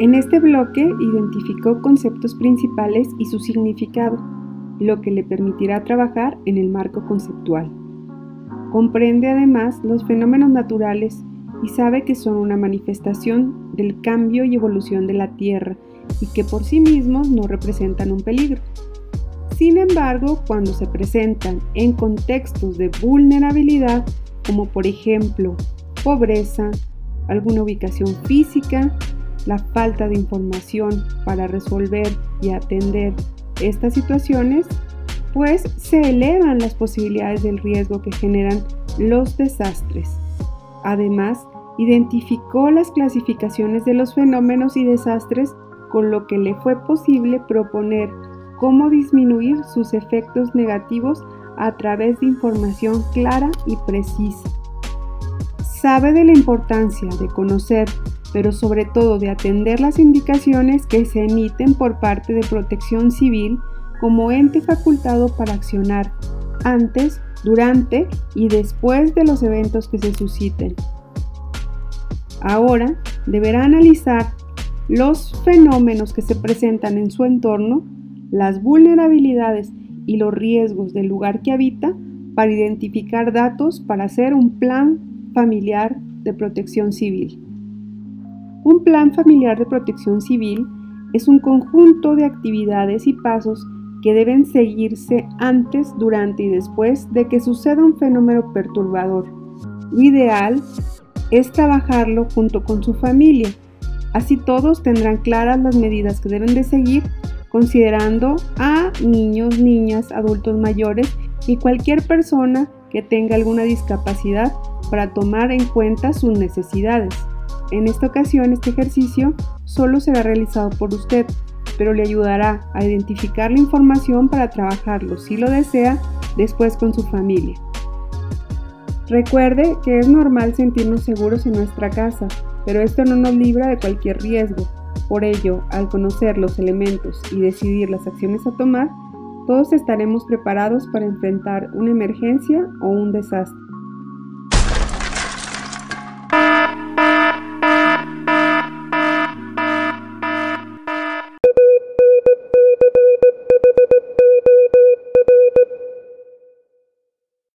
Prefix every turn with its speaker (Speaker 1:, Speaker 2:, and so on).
Speaker 1: En este bloque identificó conceptos principales y su significado, lo que le permitirá trabajar en el marco conceptual. Comprende además los fenómenos naturales y sabe que son una manifestación del cambio y evolución de la Tierra y que por sí mismos no representan un peligro. Sin embargo, cuando se presentan en contextos de vulnerabilidad, como por ejemplo pobreza, alguna ubicación física, la falta de información para resolver y atender estas situaciones, pues se elevan las posibilidades del riesgo que generan los desastres. Además, identificó las clasificaciones de los fenómenos y desastres con lo que le fue posible proponer cómo disminuir sus efectos negativos a través de información clara y precisa. Sabe de la importancia de conocer, pero sobre todo de atender las indicaciones que se emiten por parte de Protección Civil como ente facultado para accionar antes, durante y después de los eventos que se susciten. Ahora deberá analizar los fenómenos que se presentan en su entorno, las vulnerabilidades y los riesgos del lugar que habita para identificar datos para hacer un plan familiar de protección civil. Un plan familiar de protección civil es un conjunto de actividades y pasos que deben seguirse antes, durante y después de que suceda un fenómeno perturbador. Lo ideal es trabajarlo junto con su familia. Así todos tendrán claras las medidas que deben de seguir considerando a niños, niñas, adultos mayores y cualquier persona que tenga alguna discapacidad para tomar en cuenta sus necesidades. En esta ocasión este ejercicio solo será realizado por usted, pero le ayudará a identificar la información para trabajarlo, si lo desea, después con su familia. Recuerde que es normal sentirnos seguros en nuestra casa, pero esto no nos libra de cualquier riesgo. Por ello, al conocer los elementos y decidir las acciones a tomar, todos estaremos preparados para enfrentar una emergencia o un desastre.